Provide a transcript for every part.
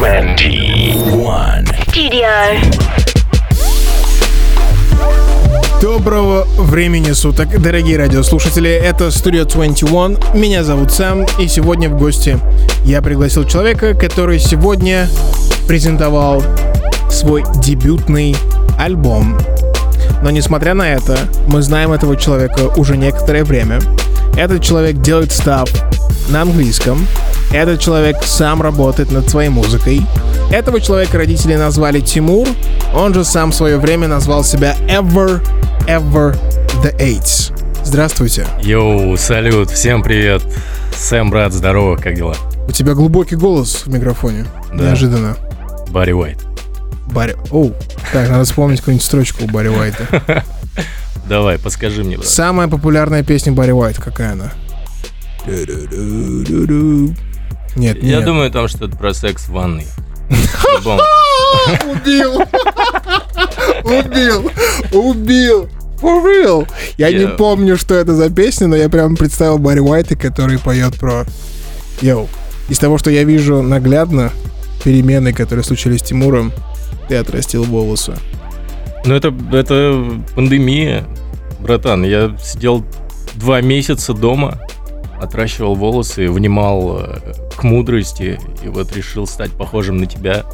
21. Studio. Доброго времени суток, дорогие радиослушатели. Это Studio 21. Меня зовут Сэм, и сегодня в гости я пригласил человека, который сегодня презентовал свой дебютный альбом. Но несмотря на это, мы знаем этого человека уже некоторое время. Этот человек делает став на английском. Этот человек сам работает над своей музыкой. Этого человека родители назвали Тимур. Он же сам в свое время назвал себя Ever, Ever the Eights. Здравствуйте. Йоу, салют, всем привет. Сэм, брат, здорово, как дела? У тебя глубокий голос в микрофоне. Да. Неожиданно. Барри Уайт. Барри... Оу. Так, надо вспомнить какую-нибудь строчку у Барри Уайта. Давай, подскажи мне, брат. Самая популярная песня Барри Уайта какая она? Нет, Я нет. думаю, там что-то про секс в ванной. Убил! Убил! Убил! For real! Я не помню, что это за песня, но я прям представил Барри Уайта, который поет про... Йоу. Из того, что я вижу наглядно, перемены, которые случились с Тимуром, ты отрастил волосы. Ну, это, это пандемия, братан. Я сидел два месяца дома, отращивал волосы, внимал э, к мудрости, и вот решил стать похожим на тебя.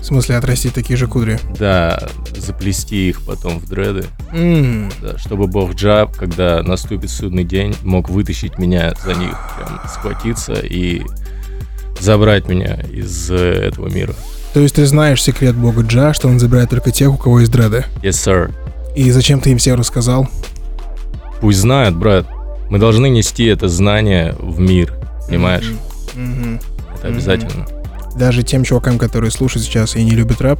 В смысле, отрастить такие же кудри. Да, заплести их потом в дреды. М, Да, чтобы бог Джаб, когда наступит судный день, мог вытащить меня за них, прям схватиться и забрать меня из э, этого мира. То есть ты знаешь секрет бога Джа, что он забирает только тех, у кого есть дреды. Yes, sir. И зачем ты им всем рассказал? Пусть знают, брат. Мы должны нести это знание в мир, понимаешь? Мгм. Это обязательно. Даже тем чувакам, которые слушают сейчас и не любят рэп.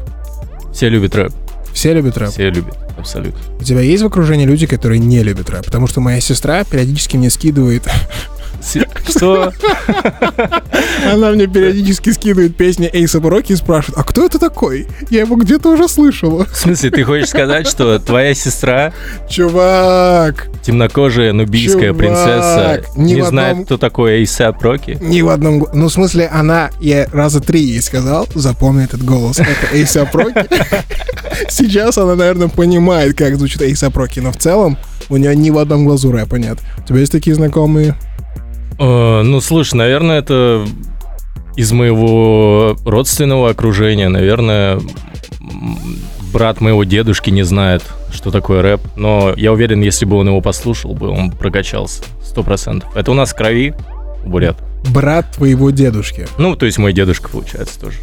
Все любят рэп, Все любят рэп. все любят, абсолютно. У тебя есть в окружении люди, которые не любят рэп? Потому что моя сестра периодически мне скидывает... Что? Она мне периодически скидывает песни Эйса Роки и спрашивает, а кто это такой? Я его где-то уже слышала. В смысле, ты хочешь сказать, что твоя сестра, Чувак, темнокожая нубийская Чувак, принцесса, ни не знает, одном- кто такой Эйсап Роки? ни в одном... Ну, в смысле, она... Я раза три ей сказал, запомни этот голос. Это Эйса Роки. Сейчас она, наверное, понимает, как звучит Эйса Роки, но в целом у нее ни в одном глазу рэпа нет. У тебя есть такие знакомые? Э, Ну, слушай, наверное, это из моего родственного окружения. Наверное, брат моего дедушки не знает, что такое рэп. Но я уверен, если бы он его послушал бы, он прокачался. Сто процентов. Это у нас в крови, бурят. Брат твоего дедушки. Ну, то есть мой дедушка, получается, тоже.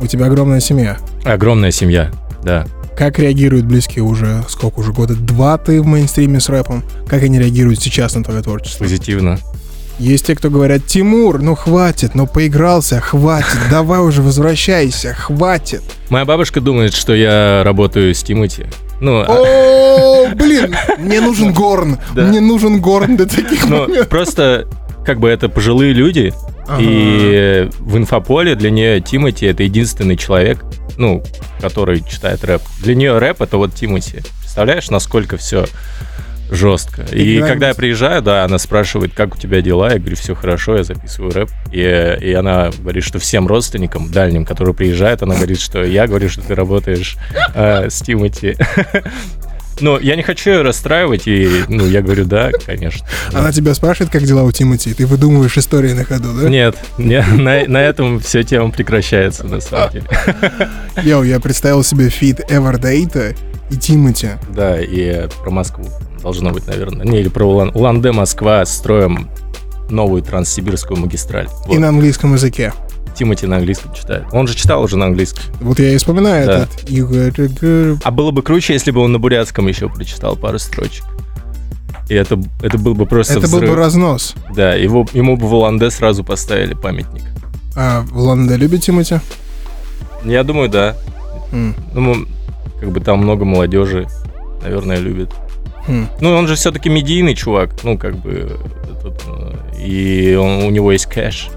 У тебя огромная семья. Огромная семья, да. Как реагируют близкие уже, сколько уже, года два ты в мейнстриме с рэпом? Как они реагируют сейчас на твое творчество? Позитивно. Есть те, кто говорят, Тимур, ну хватит, ну поигрался, хватит, давай уже возвращайся, хватит. Моя бабушка думает, что я работаю с Тимати. Ну, а- О, блин, мне нужен горн, мне нужен горн для таких ну, моментов. просто как бы это пожилые люди. И в инфополе для нее Тимати это единственный человек, ну, который читает рэп. Для нее рэп это вот Тимати. Представляешь, насколько все жестко. И Играет. когда я приезжаю, да, она спрашивает, как у тебя дела, я говорю, все хорошо, я записываю рэп. И, и она говорит, что всем родственникам дальним, которые приезжают, она говорит, что я говорю, что ты работаешь э, с Тимати. Но я не хочу ее расстраивать, и ну, я говорю, да, конечно. Она тебя спрашивает, как дела у Тимати, и ты выдумываешь истории на ходу, да? Нет, не- на, на этом все тема прекращается, на самом деле. Йоу, я представил себе feat Everthe8 а и Тимати. Да, и про Москву должно быть, наверное. Не, или про Улан- Улан-Удэ, Москва, строим новую транссибирскую магистраль. И Вот. на английском языке. Тимати на английском читает. Он же читал уже на английском. Вот я и вспоминаю Да. этот. You. А было бы круче, если бы он на бурятском еще прочитал пару строчек. И это, это был бы просто Это был взрыв. бы разнос. Да, его, ему бы в Улан-Удэ сразу поставили памятник. А в Лондоне любит Тимати? Я думаю, да. М, Ну, как бы там много молодежи, наверное, любит. Хм. Ну, он же все-таки медийный чувак, ну, как бы, этот, э, и он- у него есть кэш.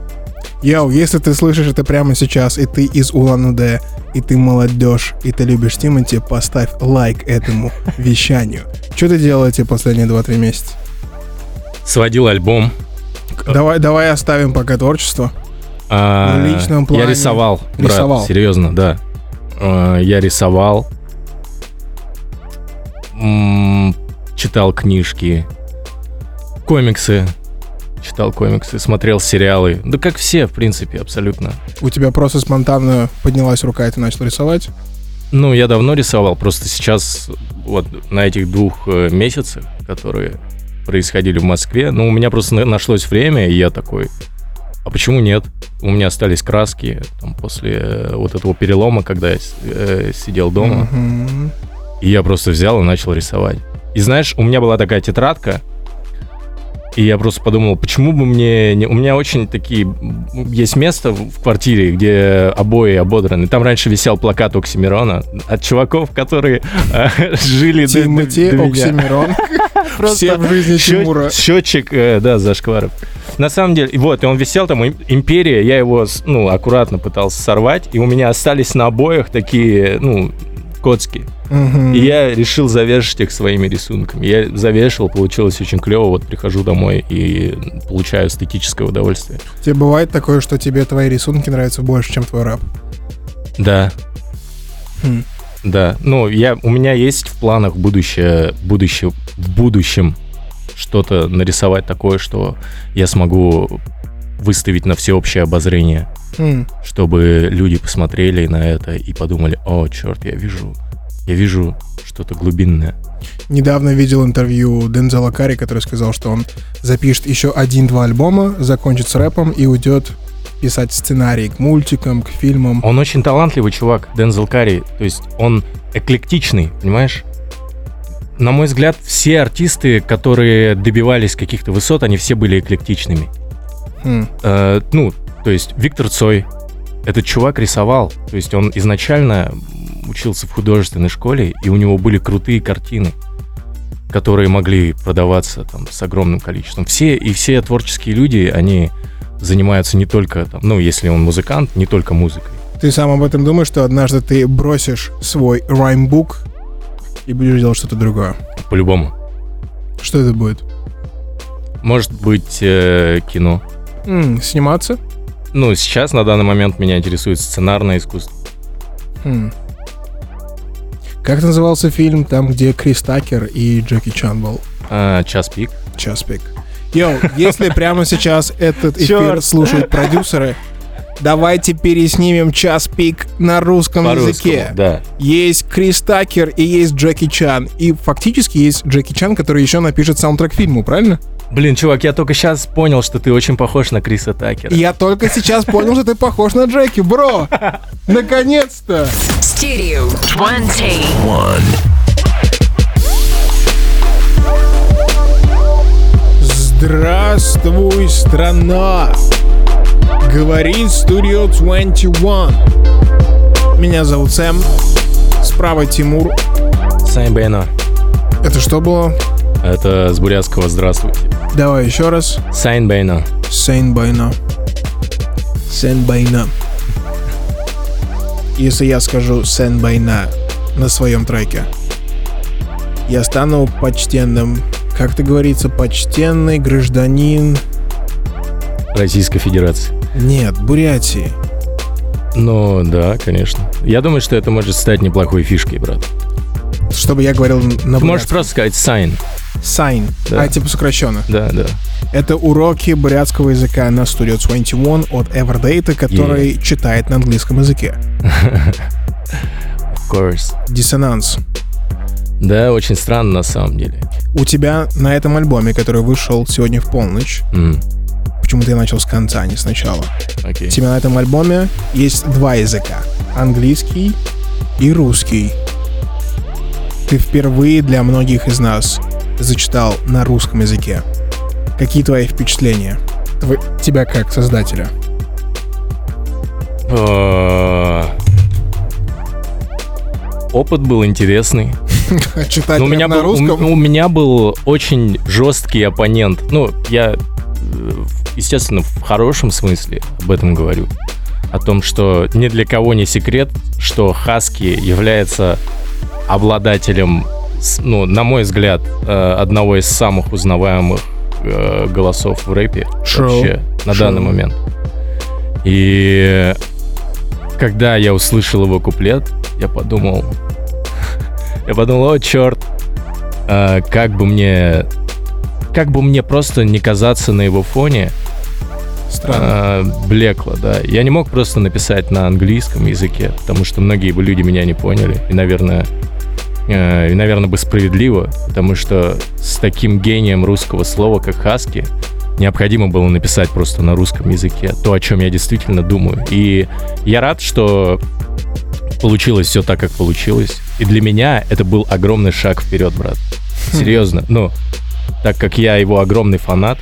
Йоу, если ты слышишь это прямо сейчас, и ты из Улан-Удэ, и ты молодежь, и ты любишь Тимати, поставь лайк этому вещанию. Что ты делал эти последние 2-3 месяца? Сводил альбом. Давай, давай оставим пока творчество. А, В личном плане. Я рисовал, брат, Рисовал. серьезно, да. А, Я рисовал, читал книжки, комиксы, читал комиксы, смотрел сериалы. Да как все, в принципе, абсолютно. У тебя просто спонтанно поднялась рука, и ты начал рисовать? Ну, я давно рисовал, просто сейчас вот на этих двух э, месяцах, которые происходили в Москве, ну, у меня просто на- нашлось время, и я такой, а почему нет? У меня остались краски там, после э, вот этого перелома, когда я э, сидел дома, Мгм. и я просто взял и начал рисовать. И знаешь, у меня была такая тетрадка, и я просто подумал, почему бы мне... Не... У меня очень такие... Есть место в квартире, где обои ободраны. Там раньше висел плакат Оксимирона от чуваков, которые э, жили до- меня. Оксимирон. Просто в жизни Тимура. Счетчик, э, да, зашкваров. На самом деле, вот, и он висел там, «Им- Империя, я его, ну, аккуратно пытался сорвать, и у меня остались на обоях такие, ну, коцки. Мгм. И я решил завешать их своими рисунками. Я завешал, получилось очень клево. Вот прихожу домой и получаю эстетическое удовольствие. Тебе бывает такое, что тебе твои рисунки нравятся больше, чем твой рэп? Да, Хм. да. Ну, я, у меня есть в планах будущее, будущее, в будущем что-то нарисовать такое, что я смогу выставить на всеобщее обозрение, Хм. чтобы люди посмотрели на это и подумали, о, черт, я вижу, я вижу что-то глубинное. Недавно видел интервью Дензела Карри, который сказал, что он запишет еще один-два альбома, закончит с рэпом и уйдет писать сценарий к мультикам, к фильмам. Он очень талантливый чувак, Дензел Карри. То есть он эклектичный, понимаешь? На мой взгляд, все артисты, которые добивались каких-то высот, они все были эклектичными. Хм. Э, ну, то есть Виктор Цой, этот чувак рисовал. То есть он изначально учился в художественной школе, и у него были крутые картины, которые могли продаваться там с огромным количеством. Все и все творческие люди, они занимаются не только там, ну, если он музыкант, не только музыкой. Ты сам об этом думаешь, что однажды ты бросишь свой раймбук и будешь делать что-то другое? По-любому. Что это будет? Может быть, э, кино. М, сниматься? Ну, сейчас, на данный момент, меня интересует сценарное искусство. Хм. Как назывался фильм, там, где Крис Такер и Джеки Чан был? А, час пик. Час пик. Йоу, если прямо сейчас этот эфир слушают продюсеры, давайте переснимем час пик на русском языке. да. Есть Крис Такер и есть Джеки Чан. И фактически есть Джеки Чан, который еще напишет саундтрек фильму, правильно? Блин, чувак, я только сейчас понял, что ты очень похож на Криса Такера. Я только сейчас понял, что ты похож на Джеки, бро! Наконец-то! Studio 20. Здравствуй, страна! Говорит Studio 21. Меня зовут Сэм. Справа Тимур. Сайн байна. Это что было? Это с бурятского «Здравствуйте». Давай еще раз. Сайн байна. Сайн байна. Сайн байна. Если я скажу Сайн байна на своем треке, я стану почтенным, как это говорится, почтенный гражданин... Российской Федерации. Нет, Бурятии. Ну, да, конечно. Я думаю, что это может стать неплохой фишкой, брат. Чтобы я говорил на Ты можешь просто сказать «сайн». Сайн. Да. А, типа сокращенно. Да, да. Это уроки бурятского языка на Studio 21 от Everdata, который читает на английском языке. Of course. Диссонанс. Да, очень странно на самом деле. У тебя на этом альбоме, который вышел сегодня в полночь, М, почему-то я начал с конца, а не сначала. Окей. У тебя на этом альбоме есть два языка. Английский и русский. Ты впервые для многих из нас зачитал на русском языке. Какие твои впечатления? Тво- тебя как создателя? Э, Опыт был интересный. Читать у меня, на был, у, русском? у меня был очень жесткий оппонент. Ну, я, э, естественно, в хорошем смысле об этом говорю. О том, что ни для кого не секрет, что Хаски является обладателем, ну, на мой взгляд, э, одного из самых узнаваемых э, голосов в рэпе Шоу. вообще на Шоу. данный момент. И когда я услышал его куплет, я подумал, я подумал, о, черт, а, как бы мне, как бы мне просто не казаться на его фоне, Странно. блекло, да. Я не мог просто написать на английском языке, потому что многие бы люди меня не поняли. И, наверное, э, и, наверное, бы справедливо, потому что с таким гением русского слова, как хаски, необходимо было написать просто на русском языке то, о чем я действительно думаю. И я рад, что получилось все так, как получилось. И для меня это был огромный шаг вперед, брат. Серьезно. Ну, так как я его огромный фанат,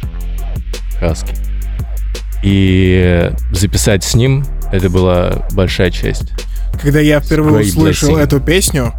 Хаски, и записать с ним, это была большая честь. Когда я впервые Great услышал эту песню,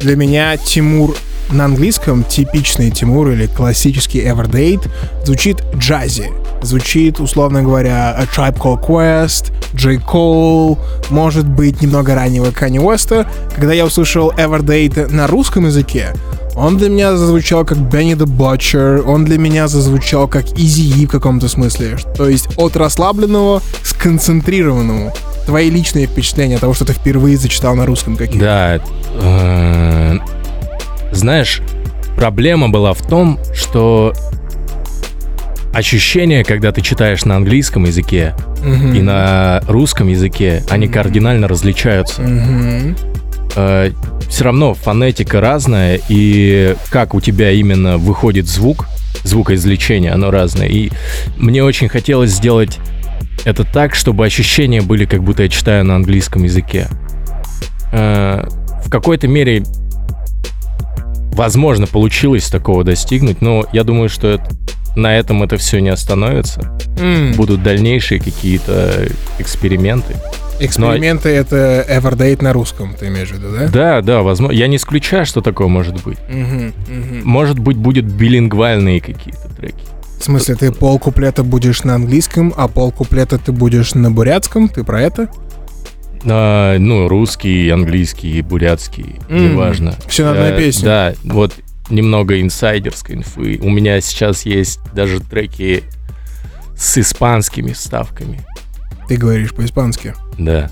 для меня Тимур на английском, типичный Тимур или классический Everdate, звучит джази. Звучит, условно говоря, A Tribe Called Quest, J. Cole, может быть, немного раннего Kanye West. Когда я услышал Everdate на русском языке, он для меня зазвучал как Benny the Butcher, он для меня зазвучал как E в каком-то смысле. То есть от расслабленного к сконцентрированному. Твои личные впечатления от того, что ты впервые зачитал на русском какие Да. Э, Знаешь, проблема была в том, что ощущение, когда ты читаешь на английском языке Мгм. и на русском языке, они кардинально различаются. Мгм. все равно фонетика разная, и как у тебя именно выходит звук, звукоизвлечение, оно разное. И мне очень хотелось сделать это так, чтобы ощущения были, как будто я читаю на английском языке. Э, В какой-то мере, возможно, получилось такого достигнуть, но я думаю, что это- на этом это все не остановится. М. Будут дальнейшие какие-то эксперименты. Эксперименты — это Everdate на русском, ты имеешь в виду, да? Да, да, возможно. Я не исключаю, что такое может быть. Мгм, мгм. Может быть, будет билингвальные какие-то треки. В смысле, ты пол куплета будешь на английском, а пол куплета ты будешь на бурятском? Ты про это? А, ну, русский, английский, бурятский, М, неважно. всё на одной Э, песне. Да, вот немного инсайдерской инфы. У меня сейчас есть даже треки с испанскими вставками. Ты говоришь по-испански. Да.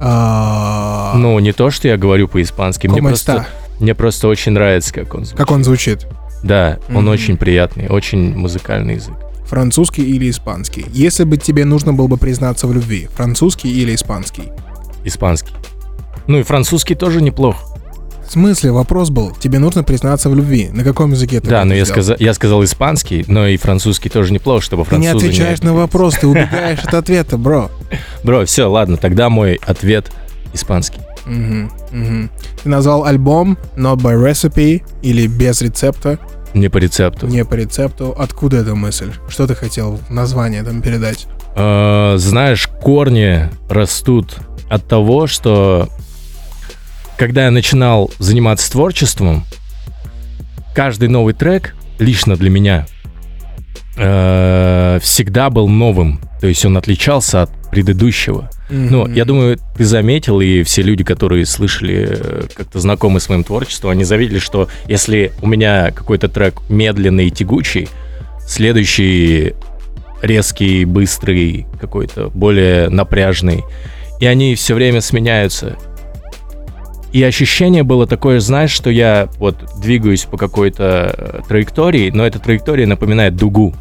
А, Ну, не то, что я говорю по-испански, мне «Como просто, está?» мне просто очень нравится, как он звучит. Как он звучит? Да, он Мгм. очень приятный, очень музыкальный язык. Французский или испанский? Если бы тебе нужно было бы признаться в любви, французский или испанский? Испанский. Ну и французский тоже неплох. В смысле, вопрос был, тебе нужно признаться в любви. На каком языке ты Да, но я, сказал, я сказал испанский, но и французский тоже неплохо, чтобы Ты не французы отвечаешь на вопрос, ты убегаешь от ответа, бро. Бро, все, ладно, тогда мой ответ испанский. Ты назвал альбом Not by Recipe или без рецепта, Не по рецепту. не по рецепту. Откуда эта мысль? Что ты хотел название там передать? Э, знаешь, корни растут от того, что когда я начинал заниматься творчеством, каждый новый трек, лично для меня, э, всегда был новым. То есть он отличался от предыдущего. Ну, я думаю, ты заметил, и все люди, которые слышали, э, как-то знакомы с моим творчеством, они заметили, что если у меня какой-то трек медленный и тягучий, следующий резкий, быстрый, какой-то более напряжный, и они все время сменяются. И ощущение было такое, знаешь, что я вот двигаюсь по какой-то э, траектории, но эта траектория напоминает дугу.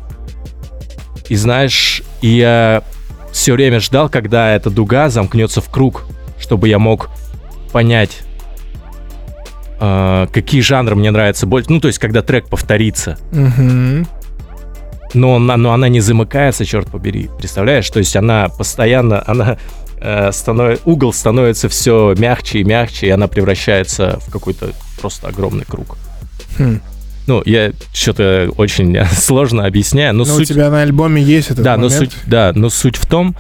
И знаешь, я все время ждал, когда эта дуга замкнется в круг, чтобы я мог понять, э, какие жанры мне нравятся больше. Ну, то есть, когда трек повторится. Мгм. Но она, но она не замыкается, черт побери. Представляешь? То есть она постоянно, она э, станов- угол становится все мягче и мягче, и она превращается в какой-то просто огромный круг. Хм. Ну, я что-то очень сложно объясняю, но Но у суть... тебя на альбоме есть этот Да, но момент. суть, да, но суть в том,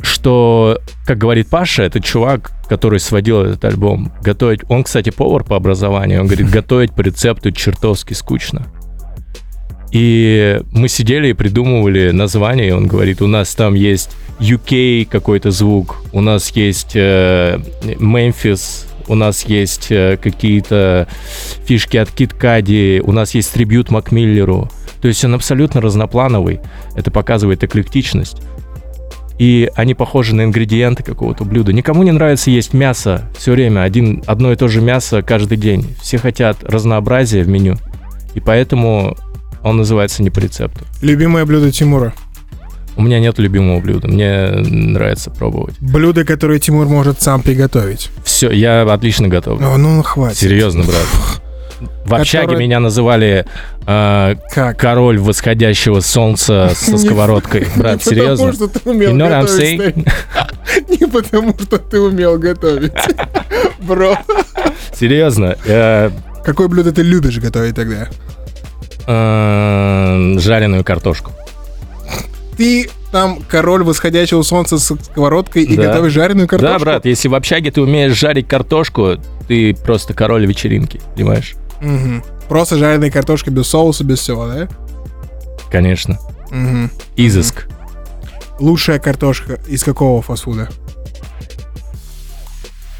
что, как говорит Паша, это чувак, который сводил этот альбом, готовить... Он, кстати, повар по образованию. Он говорит, готовить по рецепту чертовски скучно. И мы сидели и придумывали название, и он говорит, у нас там есть UK какой-то звук, у нас есть э, Memphis, у нас есть э, какие-то фишки от Кит Кади, у нас есть трибют Макмиллеру. То есть он абсолютно разноплановый. Это показывает эклектичность. и они похожи на ингредиенты какого-то блюда. Никому не нравится есть мясо все время, один, одно и то же мясо каждый день. Все хотят разнообразия в меню, и поэтому он называется не по рецепту. Любимое блюдо Тимура? У меня нет любимого блюда, мне нравится пробовать. Блюдо, которое Тимур может сам приготовить. Все, я отлично готов. О, ну хватит. Серьезно, брат. В общаге Который- меня называли э, Как? король восходящего солнца со сковородкой. Брат, Не потому, серьезно? что ты умел готовить. Не потому, что ты умел готовить. Бро. Серьезно. Э, Какое блюдо ты любишь готовить тогда? Э, жареную картошку. Ты там король восходящего солнца с сковородкой и Да. готовишь жареную картошку? Да, брат, если в общаге ты умеешь жарить картошку, ты просто король вечеринки, понимаешь? Мгм. Просто жареная картошка без соуса, без всего, да? Конечно. Мгм. Изыск. Лучшая картошка из какого фастфуда?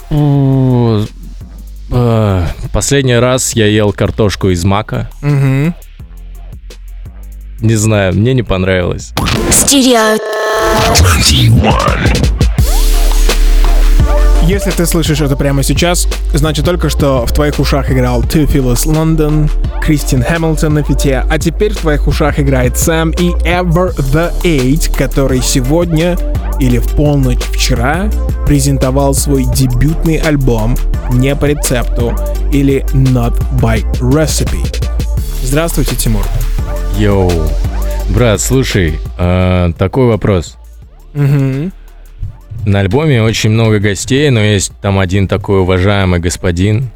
Фу, э, Последний раз я ел картошку из мака. Мгм. Не знаю, мне не понравилось. Studio Если ты слышишь это прямо сейчас, значит только что в твоих ушах играл Two Phyllis London, Кристин Хэмилтон на фите, а теперь в твоих ушах играет Сэм и Ever the Eight, который сегодня или в полночь вчера презентовал свой дебютный альбом не по рецепту или Not by Recipe. Здравствуйте, Тимур. Йоу. Брат, слушай, э, такой вопрос. Мгм. На альбоме очень много гостей, но есть там один такой уважаемый господин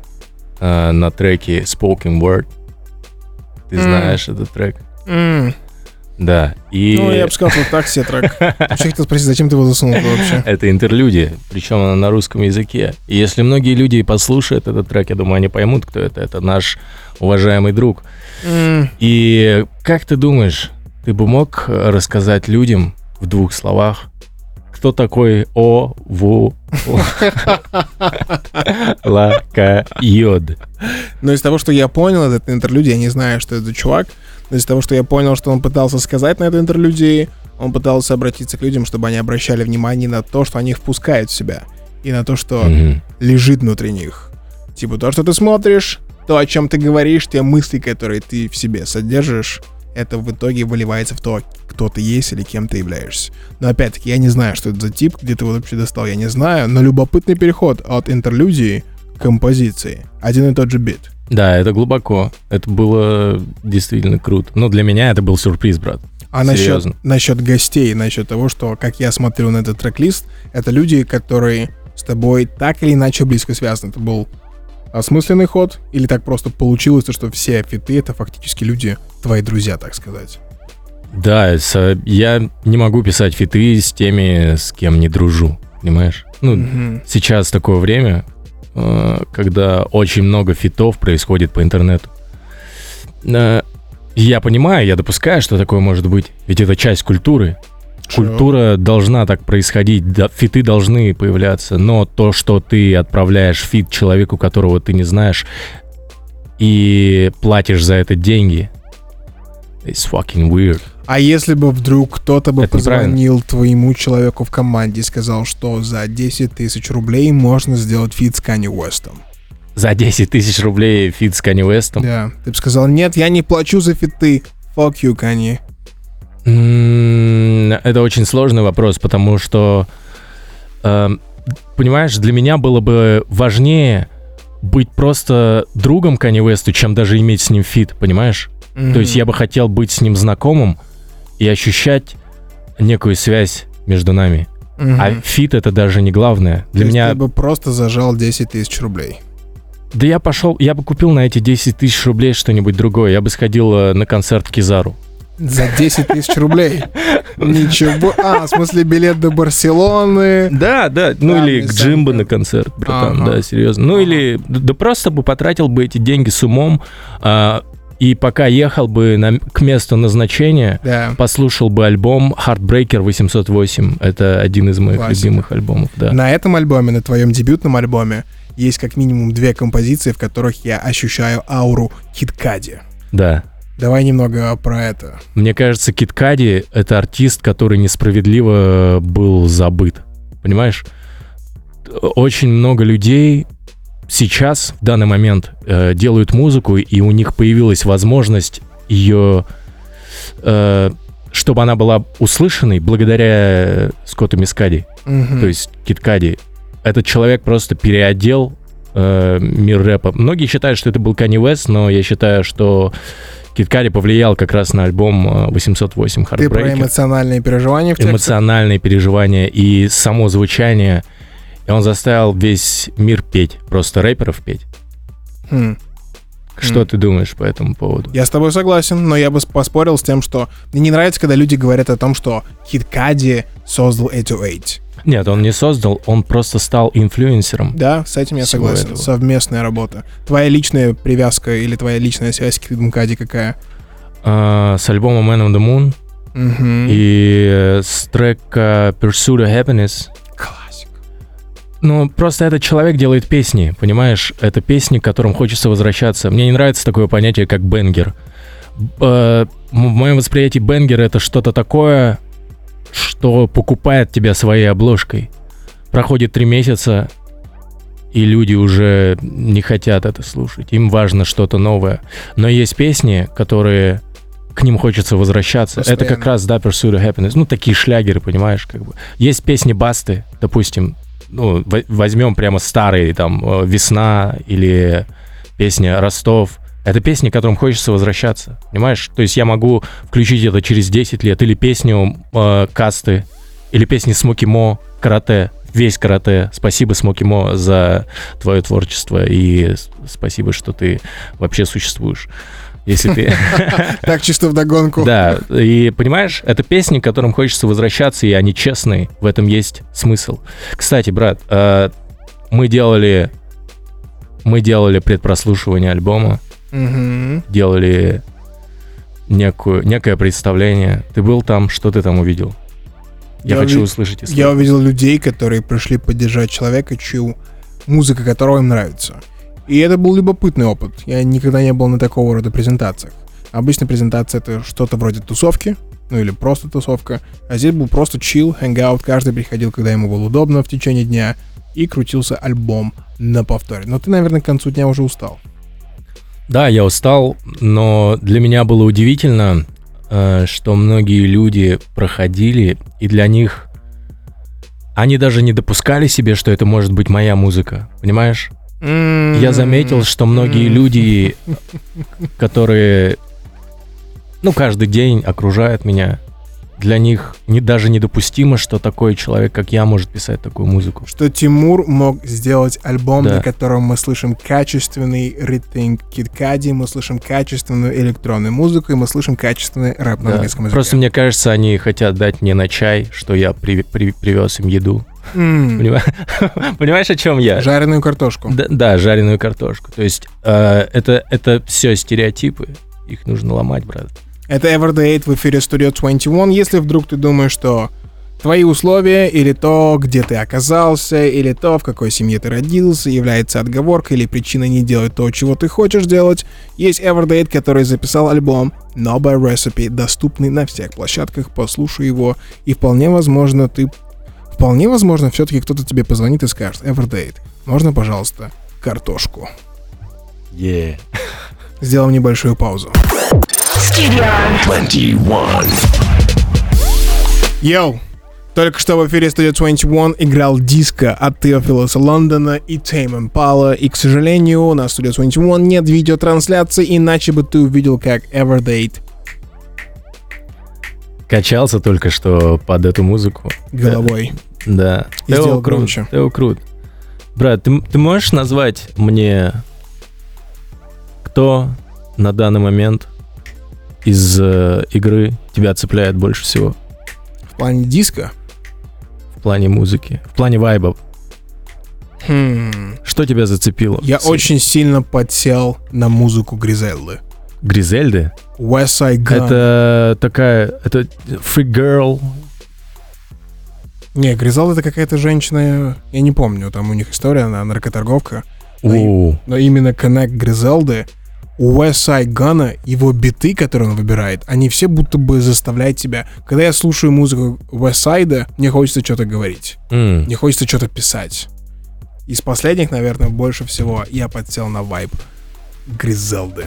э, на треке Spoken Word. Ты М. знаешь этот трек? М, Да. И Ну, я бы сказал, что так все трек. Вообще хотел спросить, зачем ты его засунул вообще? это интерлюдия, причем она на русском языке. И если многие люди послушают этот трек, я думаю, они поймут, кто это. Это наш уважаемый друг. М, И как ты думаешь, ты бы мог рассказать людям в двух словах, кто такой О, Ву, Ла, Ка, Йод? Но из того, что я понял, этот интерлюдия, я не знаю, что это за чувак, но из того, что я понял, что он пытался сказать на этой интерлюдии, он пытался обратиться к людям, чтобы они обращали внимание на то, что они впускают в себя, и на то, что Мгм. лежит внутри них. Типа то, что ты смотришь, то, о чем ты говоришь, те мысли, которые ты в себе содержишь, это в итоге выливается в то, кто ты есть или кем ты являешься. Но опять-таки, я не знаю, что это за тип, где ты его вообще достал, я не знаю, но любопытный переход от интерлюдии к композиции. Один и тот же бит. Да, это глубоко. Это было действительно круто. Но для меня это был сюрприз, брат. А насчет, насчет гостей, насчет того, что, как я смотрю на этот трек-лист, это люди, которые с тобой так или иначе близко связаны. Это был осмысленный ход, или так просто получилось, то, что все фиты — это фактически люди, твои друзья, так сказать. Да, я не могу писать фиты с теми, с кем не дружу, понимаешь? Ну, Мгм. сейчас такое время, э, когда очень много фитов происходит по интернету. Э, Я понимаю, я допускаю, что такое может быть, ведь это часть культуры. Культура должна так происходить, фиты должны появляться, но то, что ты отправляешь фит человеку, которого ты не знаешь, и платишь за это деньги, it's fucking weird. А если бы вдруг кто-то бы Это позвонил твоему человеку в команде и сказал, что за 10 тысяч рублей можно сделать фит с Канье Уэстом? За 10 тысяч рублей фит с Канье Уэстом. Да. Ты бы сказал, нет, я не плачу за фиты. Fuck you, Канье. Это очень сложный вопрос, потому что, эм, понимаешь, для меня было бы важнее быть просто другом Канье Уэсту, чем даже иметь с ним фит, понимаешь? То есть я бы хотел быть с ним знакомым и ощущать некую связь между нами. А фит это даже не главное. Для меня... Ты бы просто зажал 10 тысяч рублей. Да я пошел, я бы купил на эти 10 тысяч рублей что-нибудь другое. Я бы сходил э, на концерт Кизару. За 10 тысяч рублей. Ничего. А, в смысле билет до Барселоны. Да, да, ну Да, или к Джимбо на концерт, братан, Ага. да, серьезно. Ну Ага. или, да да просто бы потратил бы эти деньги с умом, а, и пока ехал бы на- к месту назначения, Да. послушал бы альбом Heartbreaker 808. Это один из моих Классика. любимых альбомов, да. На этом альбоме, на твоем дебютном альбоме, есть как минимум две композиции, в которых я ощущаю ауру Киткади. Да. Давай немного про это. Мне кажется, Кит Кади — это артист, который несправедливо был забыт. Понимаешь? Очень много людей сейчас, в данный момент, э, делают музыку, и у них появилась возможность ее, э, чтобы она была услышанной благодаря Скотту Мискади. Мгм. То есть Кит Кади. Этот человек просто переодел э, мир рэпа. Многие считают, что это был Канни Уэст, но я считаю, что Кит Кади повлиял как раз на альбом э, 808 Ты про Heartbreaker. эмоциональные переживания в тексте? Эмоциональные переживания и само звучание. И он заставил весь мир петь, просто рэперов петь. Хм. Что М. ты думаешь по этому поводу? Я с тобой согласен, но я бы поспорил с тем, что мне не нравится, когда люди говорят о том, что Кит Кади создал 808. Нет, он не создал, он просто стал инфлюенсером. Да, с этим я согласен. этого. Совместная работа. Твоя личная привязка или твоя личная связь с Китом Кади какая? А, с альбомом Man on the Moon Мгм. и э, с трека Pursuit of Happiness Классик. Ну, просто этот человек делает песни, понимаешь? Это песни, к которым хочется возвращаться. Мне не нравится такое понятие, как бенгер. Э, В моем восприятии бенгер — это что-то такое, что покупает тебя своей обложкой. Проходит три месяца, и люди уже не хотят это слушать. Им важно что-то новое. Но есть песни, которые к ним хочется возвращаться. Это как Постоянно. раз, да, Pursuit of Happiness. Ну, такие шлягеры, понимаешь, как бы. Есть песни Басты, допустим, ну, во- возьмем прямо старые, там, «Весна» или песня «Ростов». Это песни, к которым хочется возвращаться, понимаешь? То есть я могу включить это через 10 лет, или песню э, «Касты», или песни «Смоки Мо», «Карате», весь карате. Спасибо, Смоки Мо, за твое творчество, и спасибо, что ты вообще существуешь. Если ты... Так чисто вдогонку. Да, и понимаешь, это песни, к которым хочется возвращаться, и они честные, в этом есть смысл. Кстати, брат, э, мы делали мы делали предпрослушивание альбома, Мгм. делали некую, некое представление. Ты был там, что ты там увидел? Я, Я хочу уви- услышать из Я увидел людей, которые пришли поддержать человека, чью музыка которого им нравится. И это был любопытный опыт. Я никогда не был на такого рода презентациях. Обычно презентация это что-то вроде тусовки, ну или просто тусовка. А здесь был просто чил, хэнгаут. Каждый приходил, когда ему было удобно в течение дня. И крутился альбом на повторе. Но ты, наверное, к концу дня уже устал. Да, я устал, но для меня было удивительно, э, что многие люди проходили, и для них они даже не допускали себе, что это может быть моя музыка, понимаешь? Я заметил, что многие люди, которые, ну, каждый день окружают меня, для них не, даже недопустимо, что такой человек, как я, может писать такую музыку. Что Тимур мог сделать альбом, Да. на котором мы слышим качественный ритинг Киткади, мы слышим качественную электронную музыку, и мы слышим качественный рэп на Да. английском языке. Просто мне кажется, они хотят дать мне на чай, что я при- при- привез им еду. М, Понима- Понимаешь, о чем я? Жареную картошку. Да, да, жареную картошку. То есть э, это, это все стереотипы. Их нужно ломать, брат. Это Everdate в эфире Studio 21. Если вдруг ты думаешь, что твои условия или то, где ты оказался, или то, в какой семье ты родился, является отговоркой или причиной не делать то, чего ты хочешь делать, есть Everdate, который записал альбом No by Recipe, доступный на всех площадках, послушай его, и вполне возможно ты... Вполне возможно, все-таки кто-то тебе позвонит и скажет, Everdate, можно, пожалуйста, картошку? Yeah. Сделаем небольшую паузу. Studio 21. Йоу! Только что в эфире Studio 21 играл диско от Теофилоса Лондона и Тейм Импала, и, к сожалению, на Studio 21 нет видеотрансляции, иначе бы ты увидел, как Everdate Качался только что под эту музыку. головой. Да. И Тео сделал крут, громче. Тео крут. Брат, ты, ты можешь назвать мне, кто на данный момент из э, игры тебя цепляет больше всего В плане диска? в плане музыки, в плане вайбов? Хм. Что тебя зацепило? Я С- очень сильно подсел на музыку Гризельды. Гризельды? West Side Gun. Это такая, это freak girl. Не, Гризелда это какая-то женщина, я не помню, там у них история, она наркоторговка. Но, и- но именно коннект Гризелды у Westside Gunna его биты, которые он выбирает, они все будто бы заставляют тебя... Когда я слушаю музыку Westside, мне хочется что-то говорить. М, Мне хочется что-то писать. Из последних, наверное, больше всего я подсел на вайб Гризелды.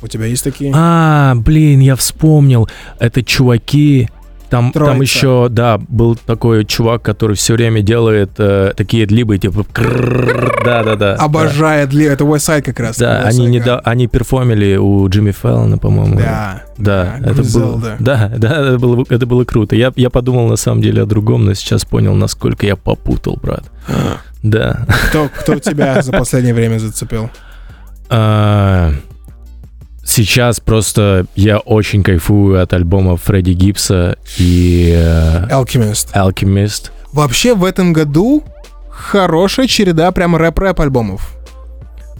У тебя есть такие? А, блин, я вспомнил. Это чуваки. Там, там еще, да, был такой чувак, который все время делает э, такие либо типа крррр, да, да, да. Обожает ли это Westside как раз? Да, они, не да, они перформили у Джимми Фэллона, по-моему. Да. Да, это было, да, да, это было, это было круто. Я, я подумал на самом деле о другом, но сейчас понял, насколько я попутал, брат. Да. Кто, кто тебя за последнее время зацепил? Сейчас просто я очень кайфую от альбома Фредди Гибса и э, Alchemist. Alchemist. Вообще в этом году хорошая череда прям рэп-рэп альбомов.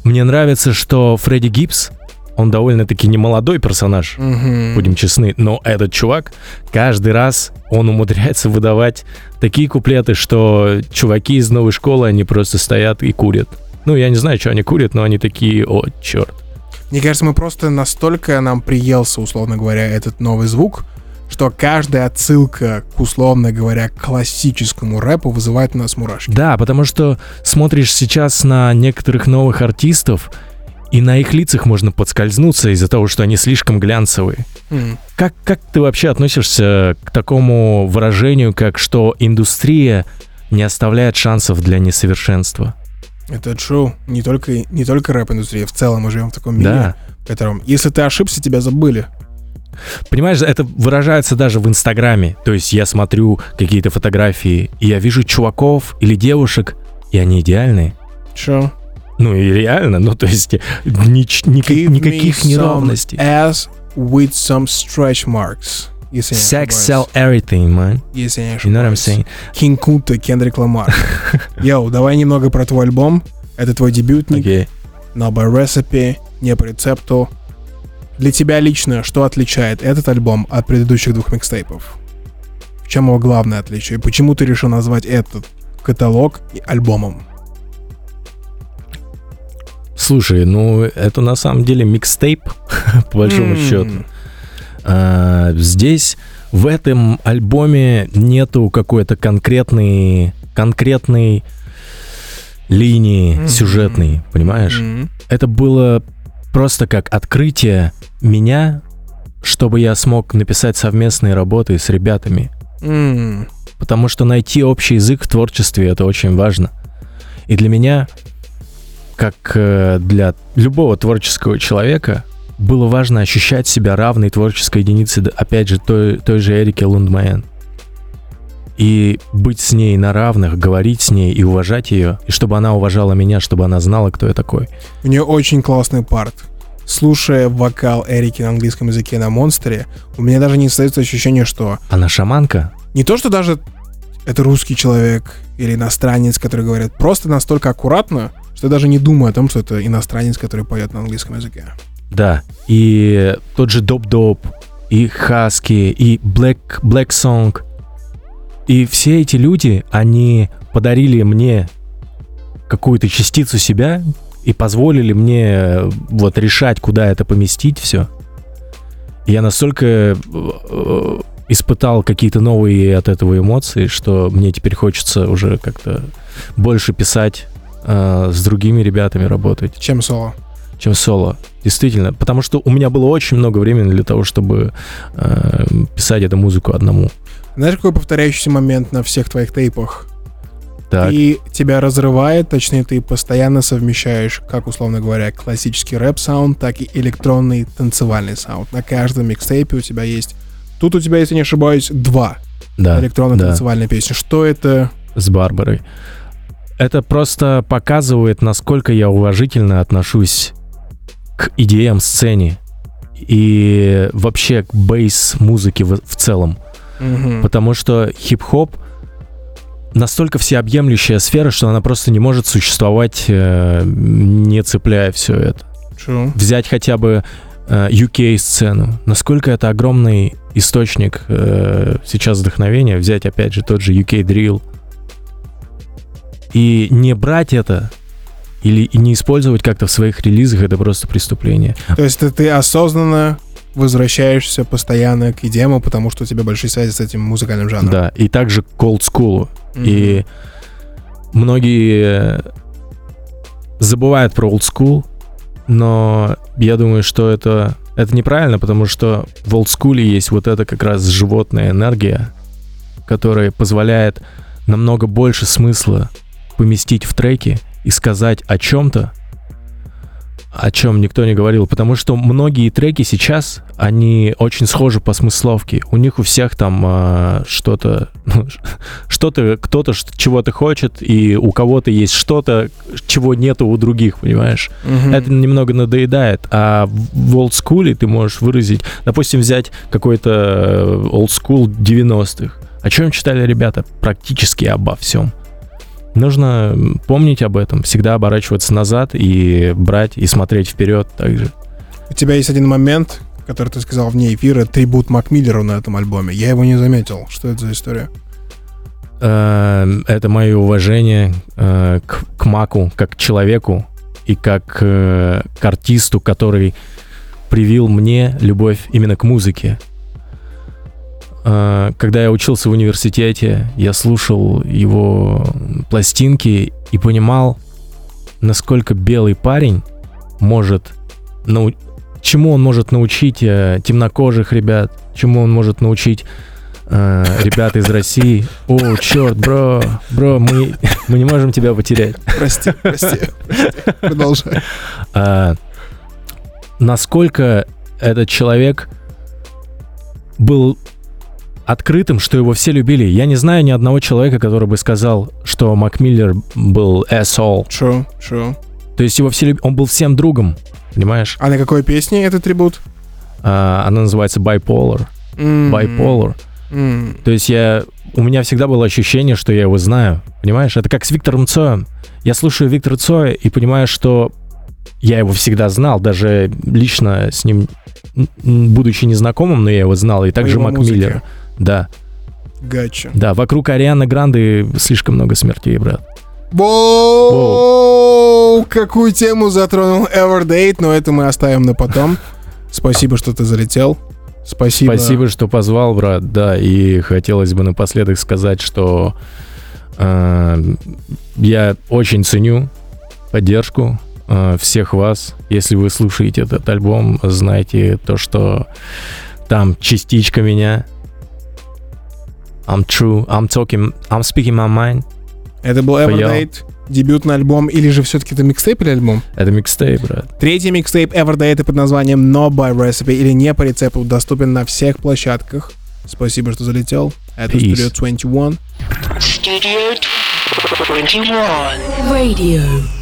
Мне нравится, что Фредди Гибс, он довольно-таки немолодой персонаж, Мгм. будем честны, но этот чувак каждый раз он умудряется выдавать такие куплеты, что чуваки из новой школы, они просто стоят и курят. Ну, я не знаю, что они курят, но они такие, о, черт. Мне кажется, мы просто настолько нам приелся, условно говоря, этот новый звук, что каждая отсылка к, условно говоря, классическому рэпу вызывает у нас мурашки. Да, потому что смотришь сейчас на некоторых новых артистов, и на их лицах можно подскользнуться из-за того, что они слишком глянцевые. М. Как, как ты вообще относишься к такому выражению, как что индустрия не оставляет шансов для несовершенства? Это true. Не только, не только рэп-индустрия, в целом мы живем в таком мире, Да. в котором, если ты ошибся, тебя забыли. Понимаешь, это выражается даже в Инстаграме. То есть я смотрю какие-то фотографии, и я вижу чуваков или девушек, и они идеальные. Чё? Ну и реально, ну то есть ника- Give никаких неровностей. Ass with some stretch marks. Если Sex sell everything, man. Если я не You know what I'm saying? King Kunta, Кендрик Ламар. Йоу, давай немного про твой альбом. Это твой дебютник. Окей. Not by recipe, не по рецепту. Для тебя лично, что отличает этот альбом от предыдущих двух микстейпов? В чем его главное отличие? Почему ты решил назвать этот каталог альбомом? Слушай, ну это на самом деле микстейп, по большому М. счету. А, здесь в этом альбоме нету какой-то конкретной конкретной линии Мгм. сюжетной, понимаешь? М. Это было просто как открытие меня, чтобы я смог написать совместные работы с ребятами. М. Потому что найти общий язык в творчестве это очень важно. И для меня, как э, для любого творческого человека, было важно ощущать себя равной творческой единицей, д- опять же, той, той же Эрике Лундмайен. И быть с ней на равных, говорить с ней и уважать ее, и чтобы она уважала меня, чтобы она знала, кто я такой. У нее очень классный парт. Слушая вокал Эрики на английском языке на Монстере, у меня даже не остается ощущение, что Она шаманка? не то, что даже это русский человек или иностранец, который говорит, просто настолько аккуратно, что я даже не думаю о том, что это иностранец, который поет на английском языке. Да. И тот же Доп Доп, и Хаски, и Black, Black Song. И все эти люди, они подарили мне какую-то частицу себя и позволили мне э, вот решать, куда это поместить все. Я настолько э, э, испытал какие-то новые от этого эмоции, что мне теперь хочется уже как-то больше писать, э, с другими ребятами работать Чем соло? Чем соло. Действительно. Потому что у меня было очень много времени для того, чтобы э, писать эту музыку одному. Знаешь, какой повторяющийся момент на всех твоих тейпах? Так. И тебя разрывает, точнее, ты постоянно совмещаешь, как условно говоря, классический рэп-саунд, так и электронный танцевальный саунд. На каждом микстейпе у тебя есть... Тут у тебя, если не ошибаюсь, два да, электронно да, танцевальные песни. Что это? с Барбарой. Это просто показывает, насколько я уважительно отношусь к EDM-сцене и вообще к бейс-музыке в, в целом. Мгм. Потому что хип-хоп настолько всеобъемлющая сфера, что она просто не может существовать, э, не цепляя все это. True. взять хотя бы э, UK-сцену, насколько это огромный источник э, сейчас вдохновения, взять опять же тот же UK Drill, и не брать это или не использовать как-то в своих релизах, это просто преступление. То есть ты, осознанно возвращаешься постоянно к идеям, потому что у тебя большие связи с этим музыкальным жанром. Да, и также к old school. Мгм. И многие забывают про old school, но я думаю, что это, это неправильно, потому что в old school есть вот эта как раз животная энергия, которая позволяет намного больше смысла поместить в треки и сказать о чем-то, о чем никто не говорил, потому что многие треки сейчас, они очень схожи по смысловке. У них у всех там а, что-то, ну, что-то, кто-то чего-то хочет, и у кого-то есть что-то, чего нету у других, понимаешь? Мгм. Это немного надоедает. А в old school ты можешь выразить, допустим, взять какой-то э, old school 90-х. О чем читали ребята? Практически обо всем. Нужно помнить об этом, всегда оборачиваться назад и брать и смотреть вперед также. У тебя есть один момент, который ты сказал вне эфира, трибут Макмиллеру на этом альбоме. Я его не заметил. Что это за история? Э, Это мое уважение э, к, к Маку как к человеку и как э, к артисту, который привил мне любовь именно к музыке. Э, Когда я учился в университете, я слушал его пластинки и понимал, насколько белый парень может нау- чему он может научить э, темнокожих ребят, чему он может научить э, ребят из России. О, черт, бро, бро, мы, мы не можем тебя потерять. Прости, прости. прости. Продолжай. А, насколько этот человек был открытым, что его все любили. Я не знаю ни одного человека, который бы сказал, что Макмиллер был asshole. True, true. То есть его все люб... он был всем другом, понимаешь? А на какой песне этот трибут? А, она называется Bipolar. М, Bipolar. м. То есть я... У меня всегда было ощущение, что я его знаю. Понимаешь? Это как с Виктором Цоем. Я слушаю Виктора Цоя и понимаю, что я его всегда знал, даже лично с ним, будучи незнакомым, но я его знал, и также его Макмиллера. Да, Гача. да, вокруг Арианы Гранды слишком много смертей, брат. Воу, какую тему затронул Everdate, но это мы оставим на потом. Спасибо, что ты залетел. Спасибо. Спасибо, что позвал, брат, да, и хотелось бы напоследок сказать, что э, я очень ценю поддержку э, всех вас. Если вы слушаете этот альбом, знайте то, что там частичка меня. I'm true, I'm talking, I'm speaking my mind. Это был. Everdate, дебютный альбом, или же все-таки это микстейп или альбом? Это микстейп, брат. Третий микстейп Everdate под названием No by Recipe или не по рецепту доступен на всех площадках. Спасибо, что залетел. Это Peace. Studio 21. Studio 21. Radio